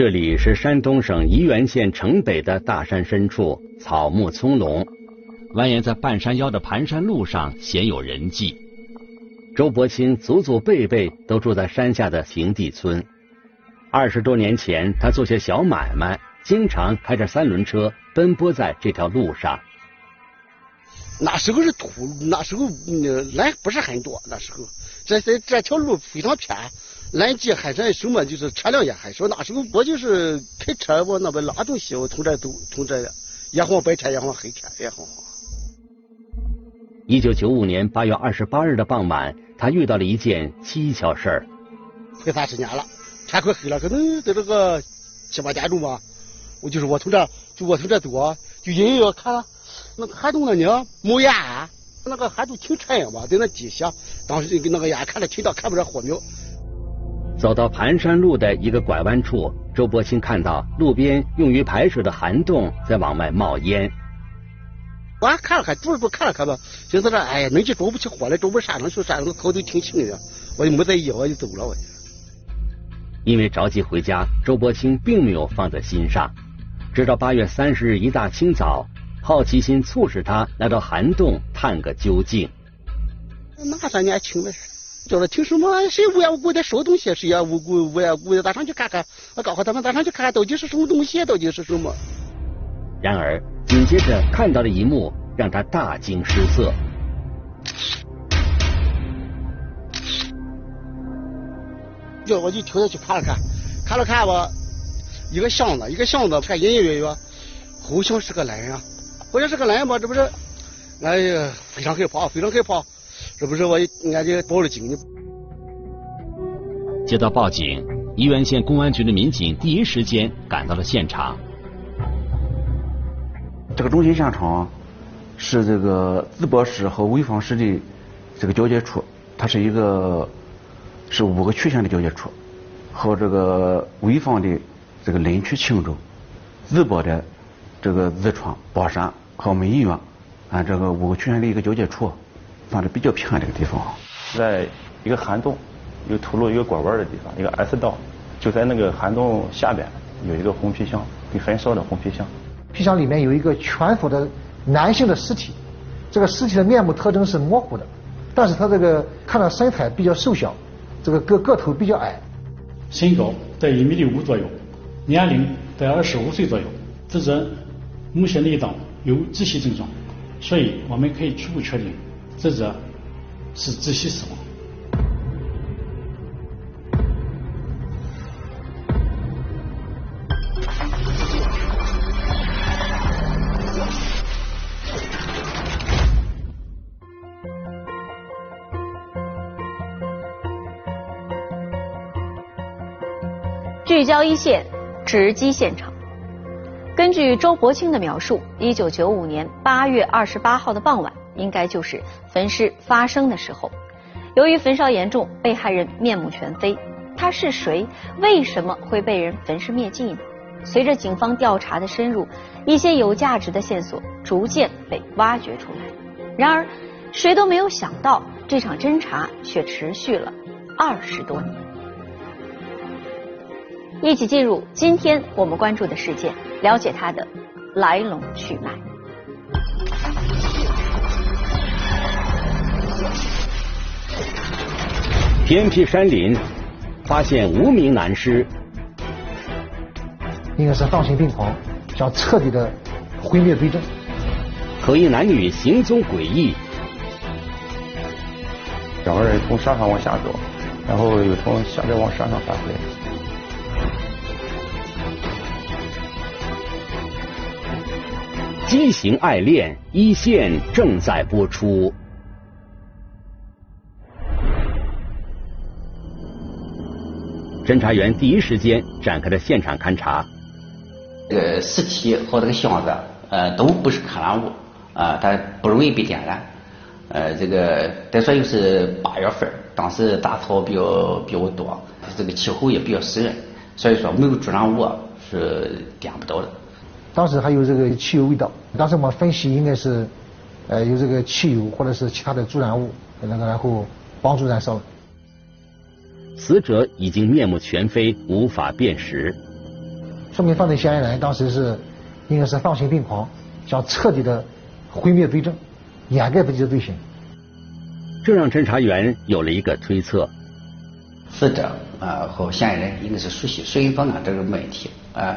这里是山东省沂源县城北的大山深处，草木葱茏，蜿蜒在半山腰的盘山路上鲜有人迹。周伯清祖祖辈辈都住在山下的平地村。二十多年前，他做些小买卖，经常开着三轮车奔波在这条路上。那时候是土，那时候人不是很多。那时候，这这这条路非常偏。拦截还是什么，就是车辆也还少。那时候我就是开车往那边拉东西，我从这走，从这也晃白天，也晃黑天，也晃晃。一九九五年八月二十八日的傍晚，他遇到了一件蹊跷事儿。快三十年了，天快黑了，可能在这个七八点钟吧。我就是我从这，就我从这走啊，就隐隐约看那个涵洞那呢冒烟，那个涵洞挺沉吧，在那底下，当时那个眼看着挺大，看不着火苗。走到盘山路的一个拐弯处，周伯清看到路边用于排水的涵洞在往外冒烟。我还看了看，住着住看了看吧，寻思着，哎呀，能去着不起火了，着不山上去，山上草都挺青的，我就没在意，我就走了。我因为着急回家，周伯清并没有放在心上。直到八月三十日一大清早，好奇心促使他来到涵洞探个究竟。哪算年轻的？叫他听什么？谁无缘无故的收东西？谁呀无故无缘无故的，咱上去看看。我告诉他们，咱上去看看到底是什么东西？到底是什么？然而，紧接着看到的一幕让他大惊失色。叫我就跳下去看了看，看了看吧，一个箱子，一个箱子，看隐隐约约，好像是个人啊，好像是个人吧？这不是？哎呀，非常害怕，非常害怕。这不是我，俺就报了警呢。接到报警，沂源县公安局的民警第一时间赶到了现场。这个中心现场是这个淄博市和潍坊市的这个交界处，它是一个是五个区县的交界处，和这个潍坊的这个林区青州、淄博的这个淄川、宝山和我们沂源，啊，这个五个区县的一个交界处。算是比较偏的一个地方，在一个涵洞，有土路一个拐弯的地方，一个 S 道，就在那个涵洞下边有一个红皮箱，被焚烧的红皮箱。皮箱里面有一个全腐的男性的尸体，这个尸体的面部特征是模糊的，但是他这个看到身材比较瘦小，这个个个头比较矮，身高在一米六五左右，年龄在二十五岁左右，死者目前内脏有窒息症状，所以我们可以初步确定。死者是窒息死亡。聚焦一线，直击现场。根据周伯清的描述，一九九五年八月二十八号的傍晚。应该就是焚尸发生的时候。由于焚烧严重，被害人面目全非。他是谁？为什么会被人焚尸灭迹呢？随着警方调查的深入，一些有价值的线索逐渐被挖掘出来。然而，谁都没有想到，这场侦查却持续了二十多年。一起进入今天我们关注的事件，了解它的来龙去脉。偏僻山林发现无名男尸，应该是丧心病狂，想彻底的毁灭罪证。可疑男女行踪诡异，两个人从山上往下走，然后又从下边往山上返回。畸形爱恋一线正在播出。侦查员第一时间展开了现场勘查。这个尸体和这个箱子，呃，都不是可燃物，啊，它不容易被点燃。呃，这个再说又是八月份，当时杂草比较比较多，这个气候也比较湿润，所以说没有助燃物是点不到的。当时还有这个汽油味道，当时我们分析应该是，呃，有这个汽油或者是其他的助燃物，那个然后帮助燃烧。死者已经面目全非，无法辨识。说明犯罪嫌疑人当时是应该是丧心病狂，想彻底的毁灭罪证，掩盖自己的罪行。这让侦查员有了一个推测：死者啊和嫌疑人应该是熟悉水银断案这个问题啊，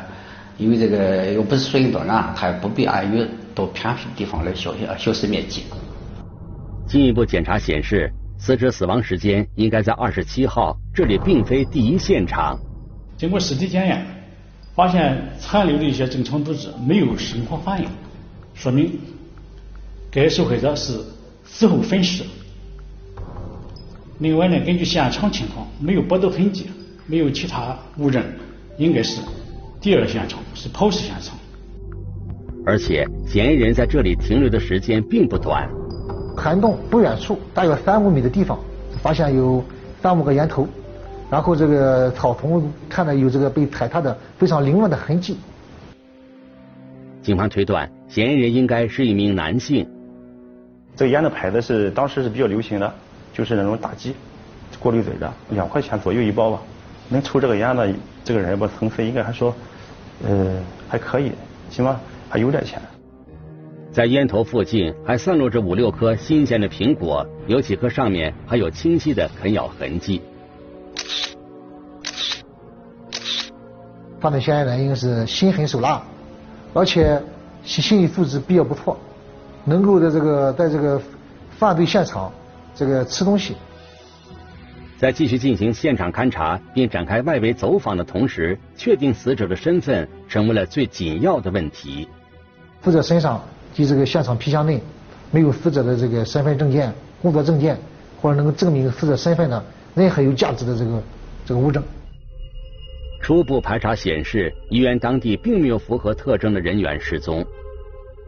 因为这个又不是水银断案，他也不必安于到偏僻地方来消消消失灭迹。进一步检查显示，死者死亡时间应该在二十七号，这里并非第一现场。经过尸体检验，发现残留的一些正常组织没有生活反应，说明该受害者是死后分尸。另外呢，根据现场情况，没有搏斗痕迹，没有其他物证，应该是第二现场，是抛尸现场。而且，嫌疑人在这里停留的时间并不短。涵洞不远处，大约三五米的地方，发现有三五个烟头，然后这个草丛看到有这个被踩踏的非常凌乱的痕迹。警方推断，嫌疑人应该是一名男性。这个烟的牌子是当时是比较流行的，就是那种打击过滤嘴的，两块钱左右一包吧。能抽这个烟的这个人吧，层次应该还说，呃，还可以，起码还有点钱。在烟头附近还散落着五六颗新鲜的苹果，有几颗上面还有清晰的啃咬痕迹。犯罪嫌疑人应该是心狠手辣，而且心心理素质比较不错，能够在这个在这个犯罪现场这个吃东西。在继续进行现场勘查并展开外围走访的同时，确定死者的身份成为了最紧要的问题。死者身上及这个现场皮箱内没有死者的这个身份证件、工作证件，或者能够证明死者身份的任何有价值的这个这个物证。初步排查显示，医院当地并没有符合特征的人员失踪。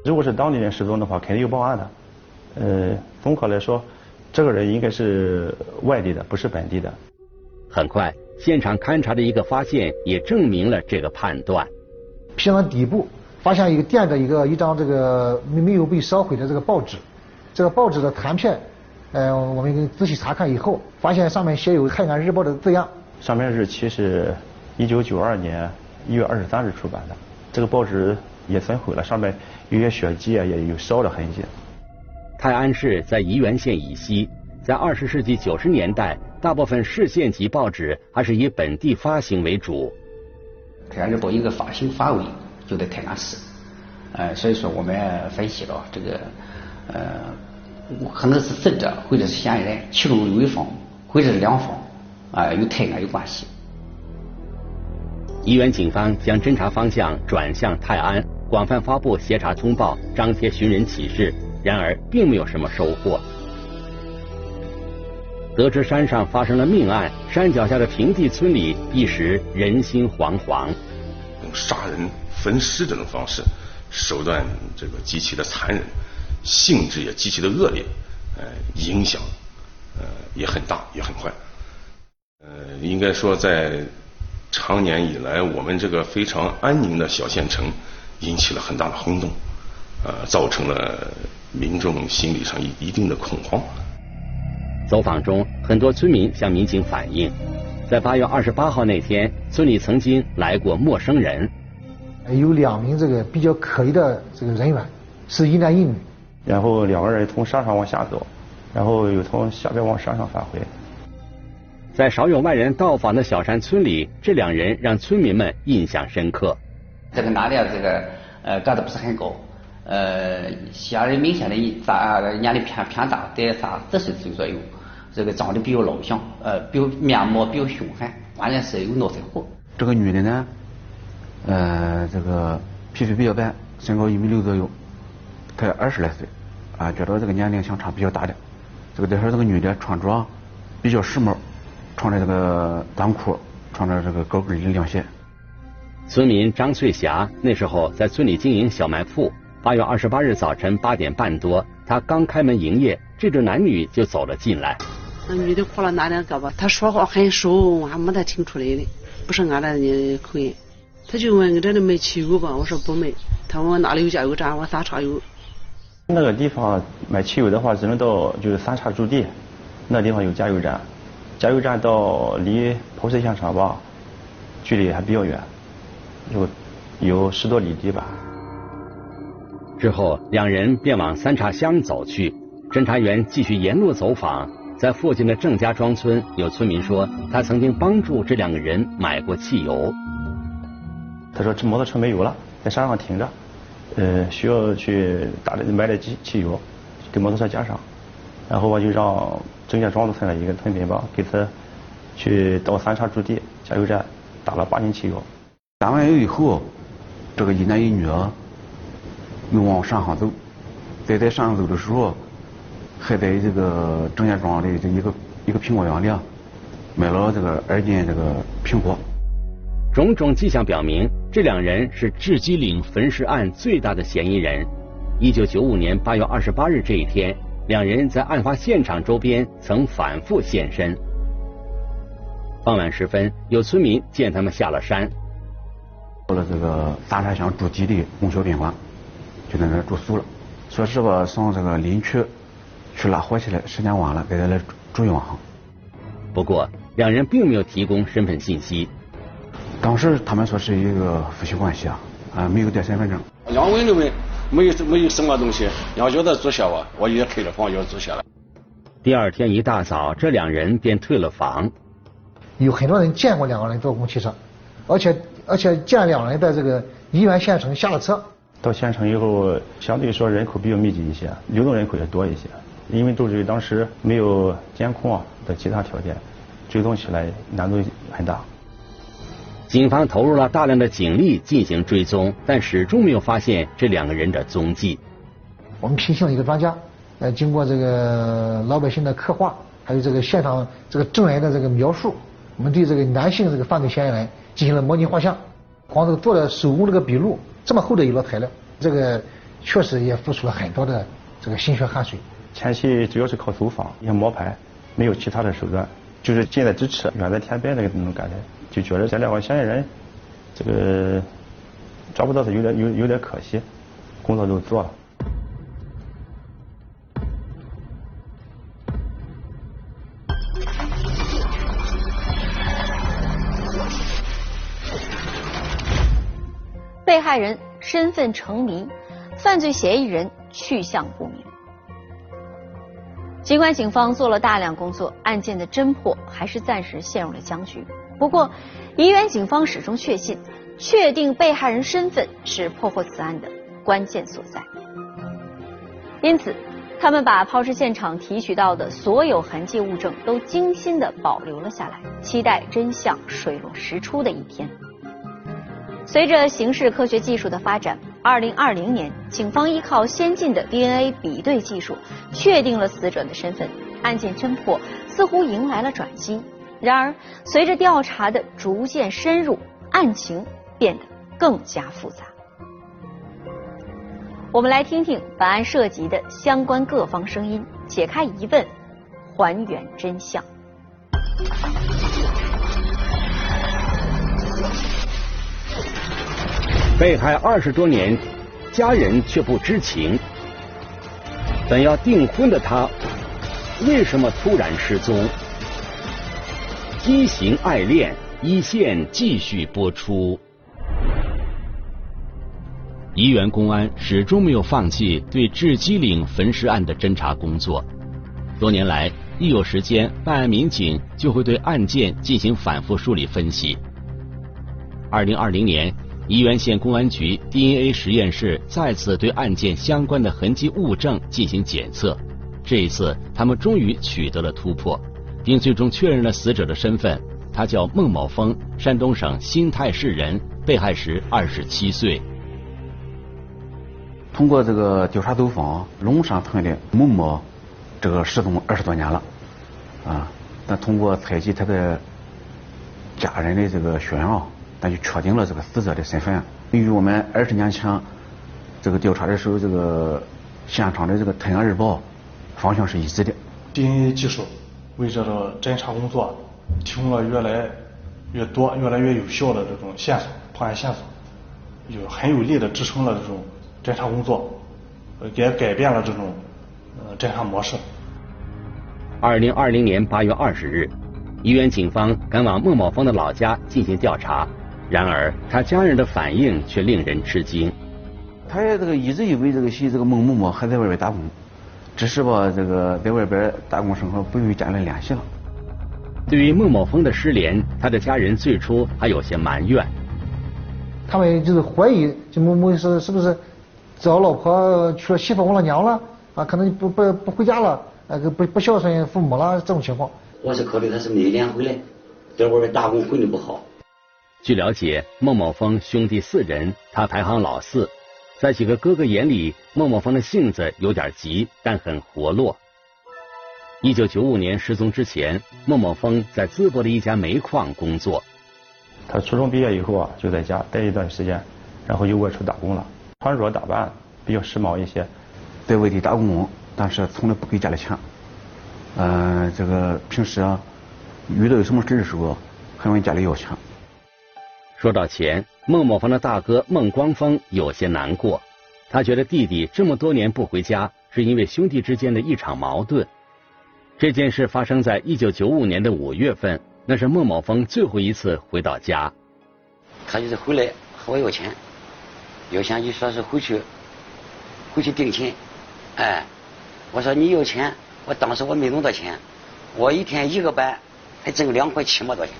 如果是当地人失踪的话，肯定有报案的。呃，综合来说，这个人应该是外地的，不是本地的。很快，现场勘查的一个发现也证明了这个判断。皮箱底部发现一个垫的一个一张这个没没有被烧毁的这个报纸，这个报纸的残片，呃，我们仔细查看以后，发现上面写有《泰安日报》的字样。上面日期是。一九九二年一月二十三日出版的，这个报纸也损毁了，上面有些血迹啊，也有烧的痕迹。泰安市在沂源县以西，在二十世纪九十年代，大部分市县级报纸还是以本地发行为主。泰安日报一个发行范围就在泰安市，呃，所以说我们分析了这个，呃，可能是死者或者是嫌疑人，其中有一方或者是两方啊，与泰安有关系。沂源警方将侦查方向转向泰安，广泛发布协查通报，张贴寻人启事，然而并没有什么收获。得知山上发生了命案，山脚下的平地村里一时人心惶惶。用杀人分尸这种方式，手段这个极其的残忍，性质也极其的恶劣，呃，影响呃也很大，也很坏。呃，应该说在。长年以来，我们这个非常安宁的小县城引起了很大的轰动，呃，造成了民众心理上一一定的恐慌。走访中，很多村民向民警反映，在八月二十八号那天，村里曾经来过陌生人，有两名这个比较可疑的这个人员，是一男一女，然后两个人从山上往下走，然后又从下边往山上返回。在少有外人到访的小山村里，这两人让村民们印象深刻。这个男的，这个呃个子不是很高，呃，显然明显的咱年龄偏偏大，在三四十岁左右，这个长得比较老相，呃，比较面貌比较凶悍，关键是有脑残火。这个女的呢，呃，这个皮肤比较白，身高一米六左右，才二十来岁，啊，觉得这个年龄相差比较大的。这个再说这个女的穿着比较时髦。穿着这个短裤，穿着这个高跟的凉鞋。村民张翠霞那时候在村里经营小卖铺。八月二十八日早晨八点半多，她刚开门营业，这对男女就走了进来。那女的哭了拿两胳膊，她说话很熟，俺没得听出来的，不是俺那口音。他就问这里卖汽油吧，我说不卖。他问我哪里有加油站，我三叉有。那个地方买汽油的话，只能到就是三叉驻地，那地方有加油站。加油站到离抛尸现场吧，距离还比较远，有有十多里地吧。之后，两人便往三岔乡走去。侦查员继续沿路走访，在附近的郑家庄村，有村民说，他曾经帮助这两个人买过汽油。他说这摩托车没油了，在山上停着，呃，需要去打买点机汽油，给摩托车加上。然后我就让郑家庄子村的一个村民吧，给他去到三岔驻地加油站打了八斤汽油。打完油以后，这个一男一女啊又往山上走，在在山上走的时候，还在这个郑家庄的这一个一个苹果园里啊买了这个二斤这个苹果。种种迹象表明，这两人是雉鸡岭焚尸案最大的嫌疑人。一九九五年八月二十八日这一天，两人在案发现场周边曾反复现身。傍晚时分，有村民见他们下了山，到了这个大沙乡驻地的供销宾馆，就在那住宿了。说是吧，上这个林区去拉货去了，时间晚了，给他来住一晚上。不过，两人并没有提供身份信息。当时他们说是一个夫妻关系啊，啊，没有带身份证。杨文认为没有没有什么东西，要叫他住下啊，我也开了房要住下了。第二天一大早，这两人便退了房。有很多人见过两个人坐公汽车，而且而且见两人在这个沂源县城下了车。到县城以后，相对说人口比较密集一些，流动人口也多一些。因为都是当时没有监控啊的其他条件，追踪起来难度很大。警方投入了大量的警力进行追踪，但始终没有发现这两个人的踪迹。我们聘请了一个专家，呃，经过这个老百姓的刻画，还有这个现场这个证人的这个描述，我们对这个男性这个犯罪嫌疑人进行了模拟画像。光这个做了手工这个笔录，这么厚的一摞材料，这个确实也付出了很多的这个心血汗水。前期主要是靠走访，也摸排，没有其他的手段，就是近在咫尺，远在天边的那种感觉。就觉得这两个嫌疑人，这个抓不到他有点有有点可惜，工作都做了。被害人身份成谜，犯罪嫌疑人去向不明。尽管警方做了大量工作，案件的侦破还是暂时陷入了僵局。不过，沂源警方始终确信，确定被害人身份是破获此案的关键所在。因此，他们把抛尸现场提取到的所有痕迹物证都精心的保留了下来，期待真相水落石出的一天。随着刑事科学技术的发展，二零二零年，警方依靠先进的 DNA 比对技术，确定了死者的身份，案件侦破似乎迎来了转机。然而，随着调查的逐渐深入，案情变得更加复杂。我们来听听本案涉及的相关各方声音，解开疑问，还原真相。被害二十多年，家人却不知情。本要订婚的他，为什么突然失踪？畸形爱恋一线继续播出。沂源公安始终没有放弃对雉鸡岭焚尸案的侦查工作。多年来，一有时间，办案民警就会对案件进行反复梳理分析。二零二零年，沂源县公安局 DNA 实验室再次对案件相关的痕迹物证进行检测。这一次，他们终于取得了突破。并最终确认了死者的身份，他叫孟某峰，山东省新泰市人，被害时二十七岁。通过这个调查走访，龙山村的孟某这个失踪二十多年了，啊，但通过采集他的家人的这个血样，但就确定了这个死者的身份，与我们二十年前这个调查的时候这个现场的这个《太阳日报》方向是一致的。DNA 技术。为这个侦查工作提供了越来越多、越来越有效的这种线索，破案线索，有很有力的支撑了这种侦查工作，也改变了这种呃侦查模式。二零二零年八月二十日，宜源警方赶往孟某峰的老家进行调查，然而，他家人的反应却令人吃惊。他也这个一直以为这个媳这个孟某某还在外边打工，只是吧这个在外边打工生活不与家人联系了。对于孟某峰的失联，他的家人最初还有些埋怨。他们就是怀疑，就某某是是不是找老婆娶了媳妇忘了娘了啊？可能不不不回家了，呃不不孝顺父母了这种情况。我是考虑他是没脸回来，在外边打工混的不好。据了解，孟某峰兄弟四人，他排行老四。在几个哥哥眼里，孟某峰的性子有点急，但很活络。一九九五年失踪之前，孟某峰在淄博的一家煤矿工作。他初中毕业以后啊，就在家待一段时间，然后又外出打工了，穿着打扮比较时髦一些，在外地打工，但是从来不给家里钱。嗯，这个平时啊，遇到有什么事的时候，还问家里要钱。说到钱，孟某峰的大哥孟光峰有些难过。他觉得弟弟这么多年不回家，是因为兄弟之间的一场矛盾。这件事发生在一九九五年的五月份，那是孟某峰最后一次回到家。他就是回来和我要钱，要钱就说是回去回去定亲。哎，我说你要钱，我当时我没弄到钱，我一天一个班还挣两块七毛多钱。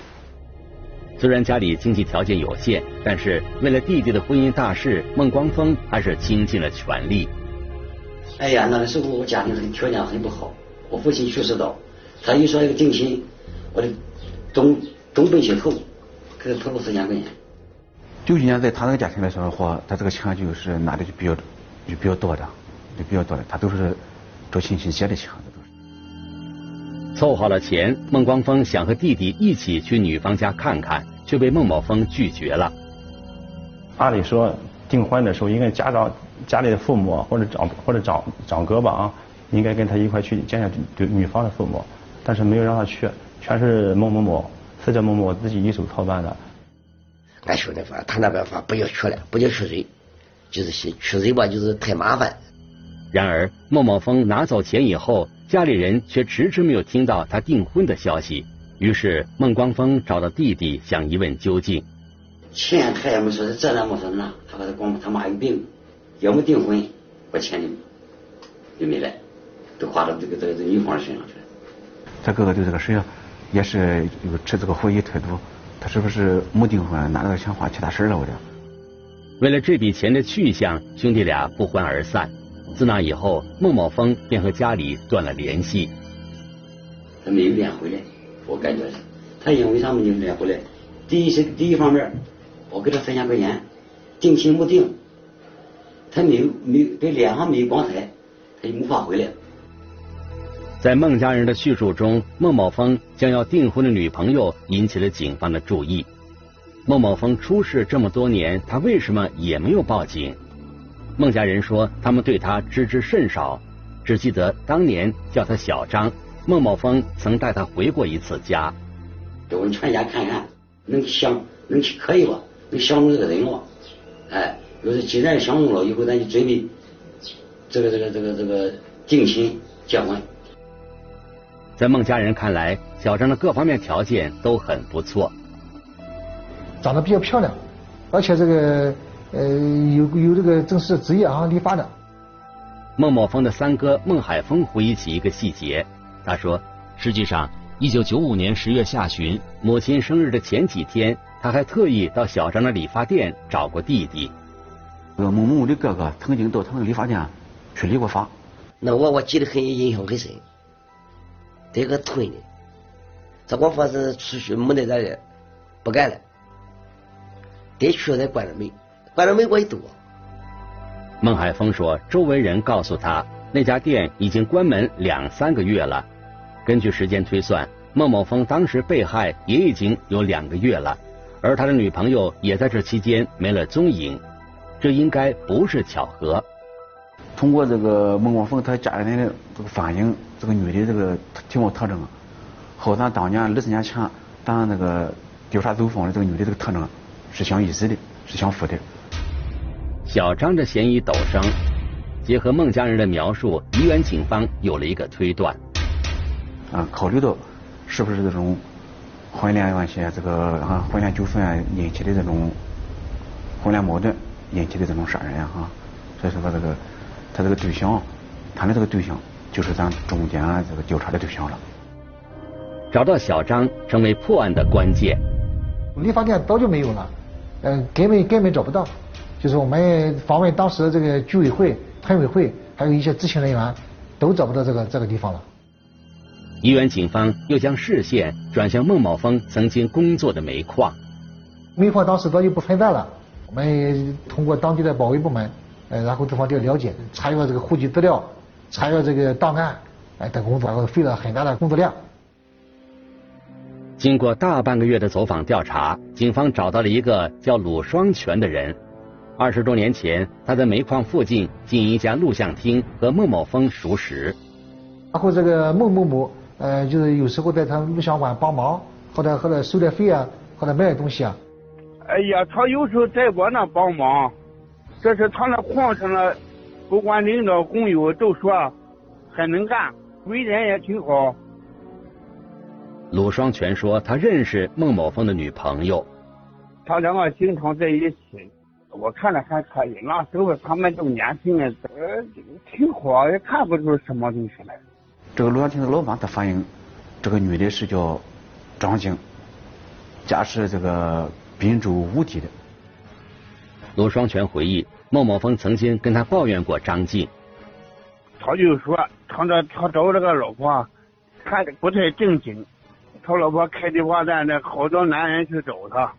虽然家里经济条件有限，但是为了弟弟的婚姻大事，孟光峰还是倾尽了全力。哎呀，那个时候我家庭很条件很不好，我父亲去世早，他一说要定亲，我的东东奔西凑，给他投了四千块钱。九几年在他那个家庭来说的话，他这个钱就是拿的就比较就比较多的，就比较多的，他都是找亲戚借的钱。凑好了钱，孟光峰想和弟弟一起去女方家看看，却被孟某峰拒绝了。按理说订婚的时候，应该家长家里的父母或者长或者长长哥吧啊，应该跟他一块去见见对女方的父母，但是没有让他去，全是孟某某死者孟某自己一手操办的。俺兄弟说，他那边说不要去了，不叫去谁，就是去谁吧，就是太麻烦。然而孟某峰拿走钱以后。家里人却迟迟没有听到他订婚的消息，于是孟光峰找到弟弟想一问究竟。钱他也没说，这那没说那，他说他光他妈有病，要么订婚，把钱就就没来，都花到这个这个女方身上去了。他哥哥对这个事啊，也是有持这个怀疑态度，他是不是没订婚，拿那个钱花其他事了？我这。为了这笔钱的去向，兄弟俩不欢而散。自那以后，孟某峰便和家里断了联系。他没有脸回来，我感觉是，他因为啥没有脸回来？第一是第一方面，我给他三千块钱，定亲不定，他没有没有在脸上没有光彩，他就无法回来。在孟家人的叙述中，孟某峰将要订婚的女朋友引起了警方的注意。孟某峰出事这么多年，他为什么也没有报警？孟家人说，他们对他知之甚少，只记得当年叫他小张。孟茂峰曾带他回过一次家，叫我们全家看看，能相能可以吧？能相中这个人了？哎，要是既然相中了，以后咱就准备这个这个这个这个定亲结婚。在孟家人看来，小张的各方面条件都很不错，长得比较漂亮，而且这个。呃，有有这个正式职业啊，理发的。孟某峰的三哥孟海峰回忆起一个细节，他说，实际上，一九九五年十月下旬，母亲生日的前几天，他还特意到小张的理发店找过弟弟。孟某某的哥哥曾经到他们理发店去理过发。那我我记得很印象很深，这个村的，这光说是出去没得这个，不干了，得去了再关了门。反正没我一多。孟海峰说，周围人告诉他，那家店已经关门两三个月了。根据时间推算，孟某峰当时被害也已经有两个月了，而他的女朋友也在这期间没了踪影。这应该不是巧合。通过这个孟广峰他家里人的这个反映，这个女的这个体貌特征，和咱当年二十年前咱那个调查走访的这个女的这个特征是相一致的，是相符的。小张的嫌疑陡升，结合孟家人的描述，沂源警方有了一个推断。啊，考虑到是不是这种婚恋关系啊，这个啊婚恋纠纷啊引起的这种婚恋矛盾引起的这种杀人啊，所以说他这个他这个对象，谈的这个对象就是咱中间这个调查的对象了。找到小张成为破案的关键。理发店早就没有了，嗯，根本根本找不到。就是我们访问当时的这个居委会、村委会，还有一些知情人员，都找不到这个这个地方了。沂源警方又将视线转向孟某峰曾经工作的煤矿。煤矿当时早就不存在了，我们通过当地的保卫部门，呃，然后对方就了解，查阅这个户籍资料，查阅这个档案，哎，等工作，费了很大的工作量。经过大半个月的走访调查，警方找到了一个叫鲁双全的人。二十多年前，他在煤矿附近经营一家录像厅，和孟某峰熟识。然后这个孟某某，呃，就是有时候在他录像馆帮忙，或者或者收点费啊，或者卖点东西啊。哎呀，他有时候在我那帮忙，这是他那矿上的，不管领导工友都说很能干，为人也挺好。鲁双全说，他认识孟某峰的女朋友，他两个经常在一起，我看着还可以。那时候他们都年轻的，呃，挺好，也看不出什么东西来。这个录像厅的老板他反映，这个女的是叫张静，家是这个滨州无敌的。罗双全回忆，孟某峰曾经跟他抱怨过张静，他就说他这他找这个老婆，看着不太正经。他老婆开的话站那好多男人去找他。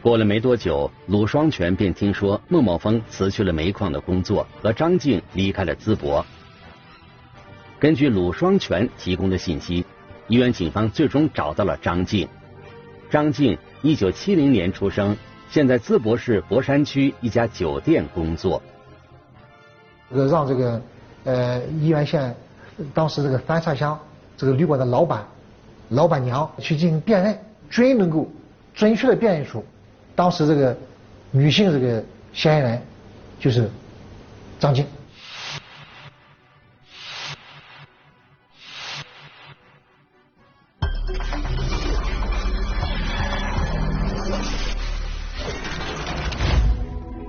过了没多久，鲁双全便听说孟某峰辞去了煤矿的工作，和张静离开了淄博。根据鲁双全提供的信息，宜源警方最终找到了张静。张静，一九七零年出生，现在淄博市博山区一家酒店工作。这个让这个呃沂源县当时这个三岔乡这个旅馆的老板。老板娘去进行辨认，均能够准确的辨认出当时这个女性这个嫌疑人就是张静。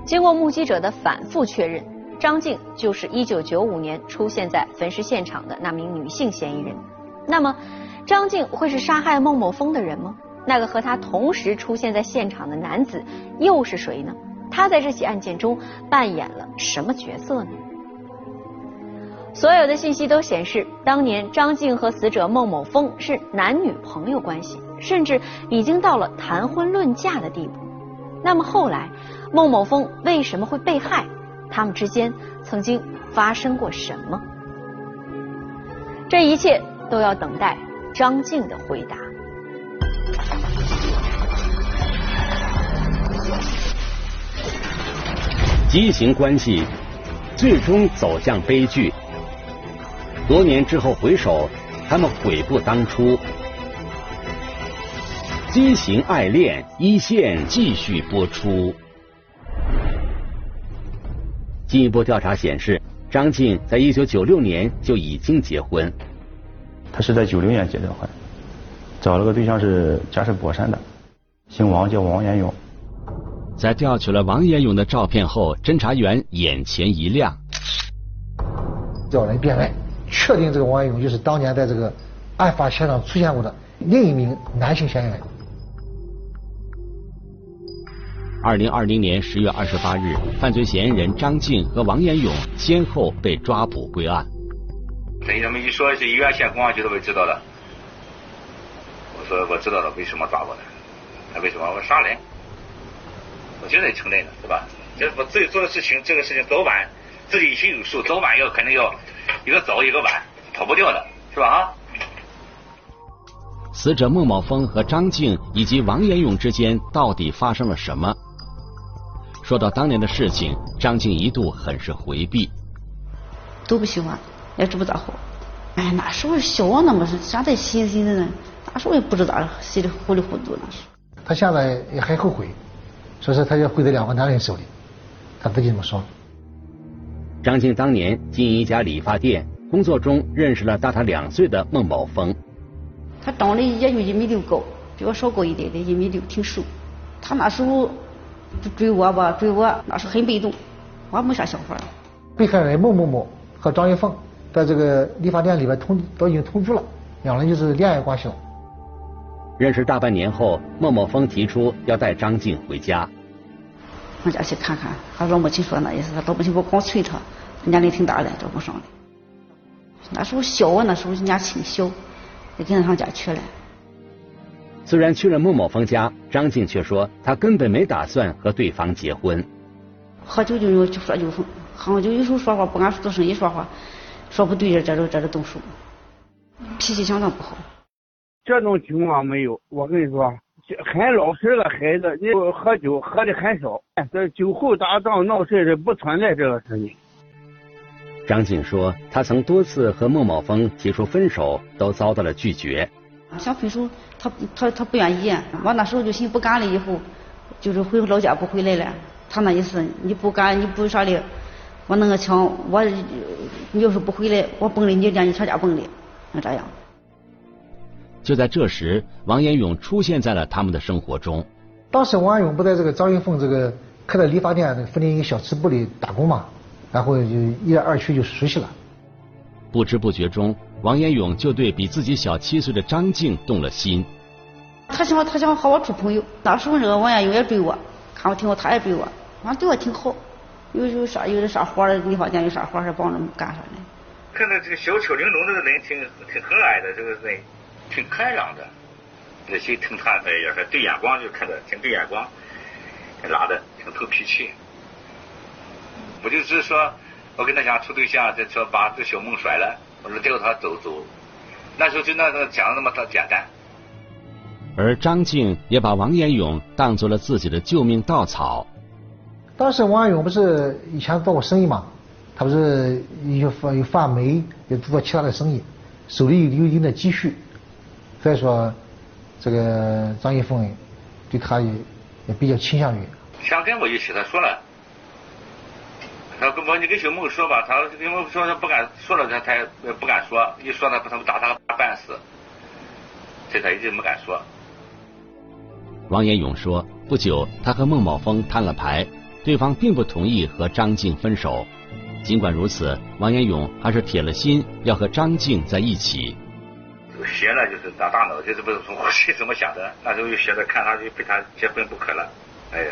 经过目击者的反复确认，张静就是1995年出现在焚尸现场的那名女性嫌疑人。那么。张静会是杀害孟某峰的人吗？那个和他同时出现在现场的男子又是谁呢？他在这起案件中扮演了什么角色呢？所有的信息都显示，当年张静和死者孟某峰是男女朋友关系，甚至已经到了谈婚论嫁的地步。那么后来，孟某峰为什么会被害？他们之间曾经发生过什么？这一切都要等待。张静的回答：畸形关系最终走向悲剧。多年之后回首，他们悔不当初。畸形爱恋一线继续播出。进一步调查显示，张静在一九九六年就已经结婚。他是在九六年结的婚，找了个对象是家是博山的，姓王叫王延勇。在调取了王延勇的照片后，侦查员眼前一亮，找人辨认，确定这个王延勇就是当年在这个案发现场出现过的另一名男性嫌疑人。二零二零年十月二十八日，犯罪嫌疑人张静和王延勇先后被抓捕归案。等他们一说是宜源县公安局的，我知道了。我说我知道了，为什么抓我呢？他为什么我杀人？我就得承认了，是吧？这我自己做的事情，这个事情早晚自己心有数，早晚要肯定要一个早一个晚，跑不掉的，是吧？啊！死者孟某峰和张静以及王延勇之间到底发生了什么？说到当年的事情，张静一度很是回避，都不喜欢。也知不咋好，哎，那时候小啊，那么是现在心心的呢，那时候也不知咋，稀里糊里糊涂那是。他现在也很后悔，说他要毁在两个男人手里，他自己这么说。张静当年经营一家理发店，工作中认识了大他两岁的孟宝峰。他长得也就一米六高，比我稍高一点点，一米六，挺瘦。他那时候追我吧，追我那是很被动，我没啥想法。被害人孟某某和张玉凤在这个理发店里边同都已经同居了，两人就是恋爱关系了。认识大半年后，莫某峰提出要带张静回家。回家去看看，他老母亲说那意思，他老母亲不光催他，年龄挺大的，找不上的。那时候小啊，那时候年轻小，也跟他上家去了。虽然去了莫某峰家，张静却说她根本没打算和对方结婚。喝酒就就说就疯，喝酒有时候说话不敢做生意说话，说不对这这这这动手，脾气相当不好。这种情况没有，我跟你说，很老实的孩子，你喝酒喝的很少，这酒后打仗闹事的不存在这个事情。张静说，她曾多次和孟某峰提出分手，都遭到了拒绝。想分手，他他他不愿意。我那时候就寻不干了，以后就是回老家不回来了。他那意思，你不干你不啥的，我弄个枪，我你要是不回来，我崩了你，连你全家崩了，那这样。就在这时，王延勇出现在了他们的生活中。当时王延勇不在这个张云凤这个开的理发店附近一个小吃部里打工嘛，然后就一来二去就熟悉了。不知不觉中，王延勇就对比自己小七岁的张静动了心。他想他想和我处朋友，当时候那个王延勇也追我，看我挺好，他也追我，反正对我挺好。有有啥有的啥活儿，理发店有啥活儿，还帮着干啥的。看到这个小巧玲珑这个人，挺挺和蔼的，这个人。挺开朗的，那些挺坦白，也是对眼光就看着挺对眼光，拉的挺透脾气。我就是说，我跟他讲处对象，再说把这小梦甩了，我说带着他走走。那时候就那个讲的那么的简单。而张静也把王延勇当做了自己的救命稻草。当时王延勇不是以前做过生意嘛，他不是有发有发煤，也做其他的生意，手里有有一定的积蓄。再说，这个张一凤对他也也比较倾向于。想跟我一起，他说了，他跟我你跟小孟说吧，他跟我说他不敢说了，他他也不敢说，一说他他们打他半死，所以他一直没敢说。王延勇说，不久他和孟某峰摊了牌，对方并不同意和张静分手。尽管如此，王延勇还是铁了心要和张静在一起。邪了，就是长大脑，就是不是从我心怎么想的？那时候就学着看他就非他结婚不可了。哎呀！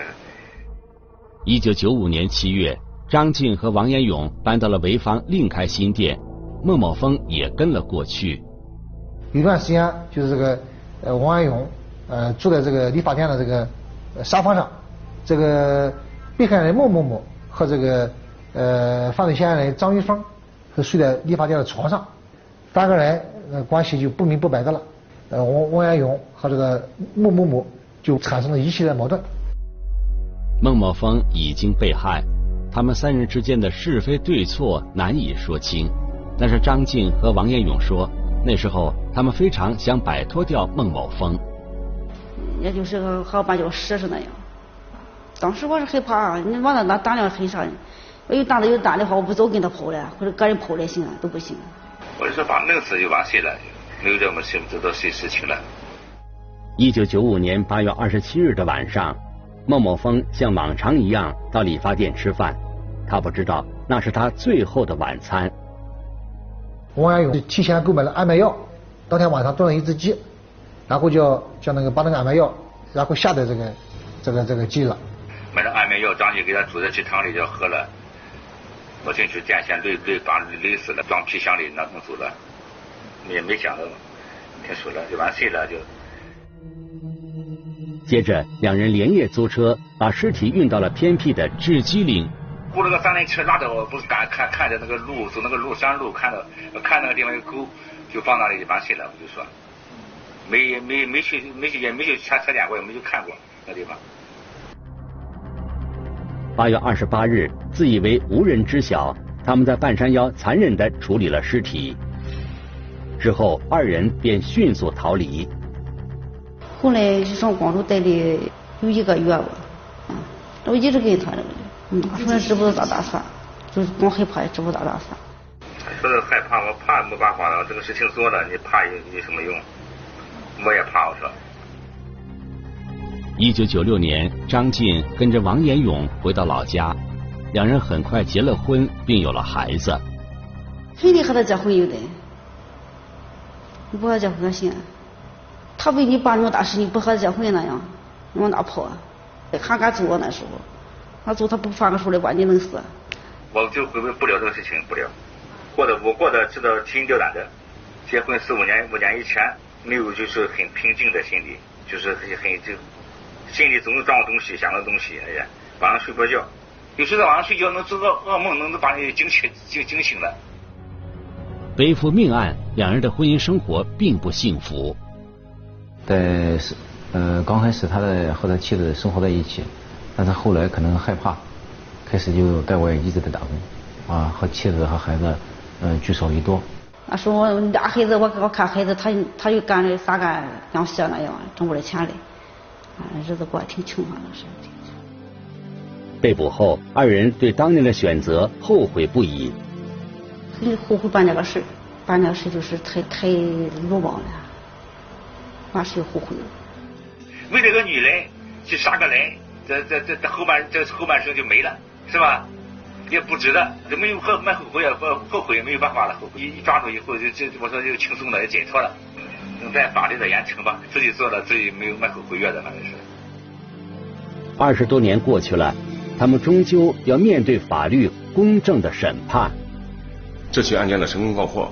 一九九五年七月，张静和王延勇搬到了潍坊另开新店，孟某峰也跟了过去。有段时间，就是这个呃王延勇呃住在这个理发店的这个沙发上，这个被害人孟某某和这个呃犯罪嫌疑人张玉峰是睡在理发店的床上，三个人。呃，关系就不明不白的了。呃，王王延勇和这个孟某某就产生了一系列矛盾。孟某峰已经被害，他们三人之间的是非对错难以说清。但是张静和王彦勇说，那时候他们非常想摆脱掉孟某峰。也就是和和把叫蛇似那样。当时我是害怕，你往那那胆量很啥？我有胆子有胆的话，我不早跟他跑了，或者个人跑了行啊，都不行。我就说把弄死就完事了，没有这么事知道谁事情了。一九九五年八月二十七日的晚上，孟某峰像往常一样到理发店吃饭，他不知道那是他最后的晚餐。王安勇提前购买了安眠药，当天晚上炖了一只鸡，然后就叫那个把那个安眠药，然后下在这个这个这个鸡了。买了安眠药，张姐给他煮在鸡汤里就喝了。我进去电线累累把累死了，装皮箱里拿弄走了，也没想到，听说了就完事了就。接着，两人连夜租车把尸体运到了偏僻的雉鸡岭。雇了个三轮车拉着我，不是敢看看着那个路走那个路山路，看到看那个地方有沟，就放那里就完事了。我就说，没没没去没去也没去查车检过，也没去看过那地方。八月二十八日，自以为无人知晓，他们在半山腰残忍地处理了尸体。之后，二人便迅速逃离。后来上广州待了有一个月吧，我一直跟他这个，嗯，说知不道咋打算，就是光害怕也知不道咋打算。说是害怕，我怕没办法了，这个事情做了，你怕有有什么用？我也怕，我说。一九九六年，张晋跟着王延勇回到老家，两人很快结了婚，并有了孩子。非得和他结婚有的，你不和他结婚行？他为你办那么大事，你不和他结婚那样，你往哪跑啊？还敢走啊？那时候，他走他不翻个手来把你弄死。我就回味不了这个事情，不了。过的我过的知道提心吊胆的，结婚四五年五年以前没有就是很平静的心理，就是很很就。心里总是装东西，想着东西，哎呀，晚上睡不着觉，有时候晚上睡觉能做个噩梦，能能把你惊醒，惊惊醒了。背负命案，两人的婚姻生活并不幸福。在是呃刚开始，他的和他妻子生活在一起，但是后来可能害怕，开始就在外一直在打工，啊，和妻子和孩子嗯聚少离多。那时候俩孩子，我我看孩子，他他就干的啥干像鞋那样，挣不来钱来。日子过得挺穷啊，那是。被捕后，二人对当年的选择后悔不已。很后悔办那个事办那个事就是太太鲁莽了，办事后悔了。为这个女人去杀个人，这这这这后半这后半生就没了，是吧？也不值得，这没有后没后悔也后后悔也没有办法了，后悔一抓住以后就就我说就轻松了，也解脱了。等待法律的严惩吧，自己做了，自己没有买口回月的，反正是。二十多年过去了，他们终究要面对法律公正的审判。这起案件的成功告破，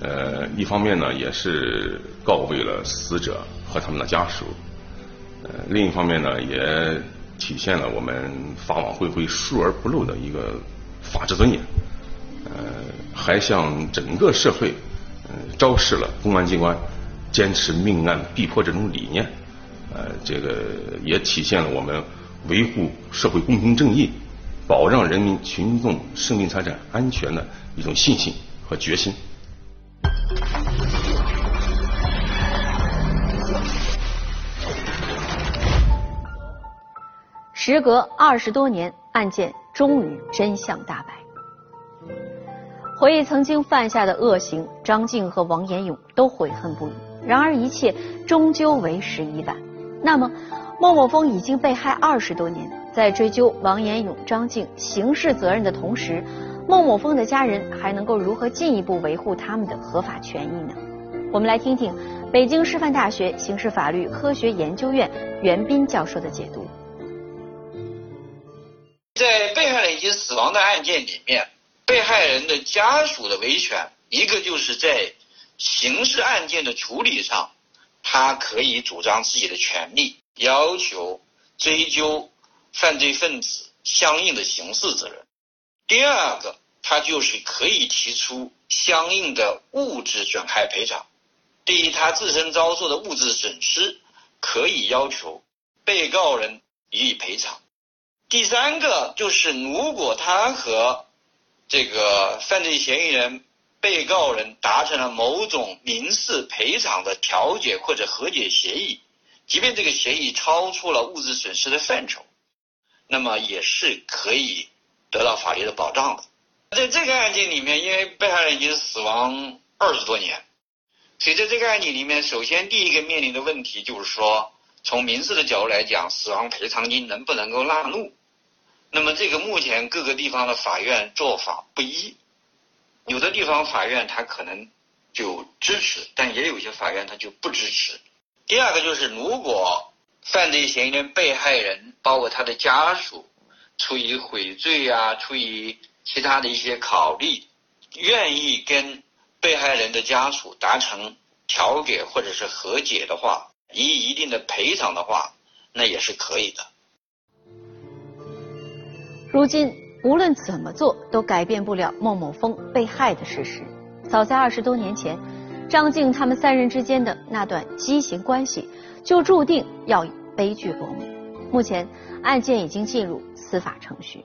呃，一方面呢也是告慰了死者和他们的家属，呃，另一方面呢也体现了我们法网恢恢疏而不漏的一个法治尊严，呃，还向整个社会，呃，昭示了公安机关。坚持命案必破这种理念，呃，这个也体现了我们维护社会公平正义、保障人民群众生命财产安全的一种信心和决心。时隔二十多年，案件终于真相大白。回忆曾经犯下的恶行，张静和王延勇都悔恨不已。然而一切终究为时已晚。那么，孟某峰已经被害二十多年，在追究王延勇、张静刑事责任的同时，孟某峰的家人还能够如何进一步维护他们的合法权益呢？我们来听听北京师范大学刑事法律科学研究院袁斌教授的解读。在被害人已经死亡的案件里面，被害人的家属的维权，一个就是在。刑事案件的处理上，他可以主张自己的权利，要求追究犯罪分子相应的刑事责任。第二个，他就是可以提出相应的物质损害赔偿，对于他自身遭受的物质损失，可以要求被告人予以赔偿。第三个就是，如果他和这个犯罪嫌疑人。被告人达成了某种民事赔偿的调解或者和解协议，即便这个协议超出了物质损失的范畴，那么也是可以得到法律的保障的。在这个案件里面，因为被害人已经死亡二十多年，所以在这个案件里面，首先第一个面临的问题就是说，从民事的角度来讲，死亡赔偿金能不能够纳入？那么这个目前各个地方的法院做法不一。有的地方法院他可能就支持，但也有些法院他就不支持。第二个就是，如果犯罪嫌疑人、被害人，包括他的家属，出于悔罪啊，出于其他的一些考虑，愿意跟被害人的家属达成调解或者是和解的话，以一定的赔偿的话，那也是可以的。如今。无论怎么做，都改变不了孟某峰被害的事实。早在二十多年前，张静他们三人之间的那段畸形关系，就注定要以悲剧落幕。目前，案件已经进入司法程序。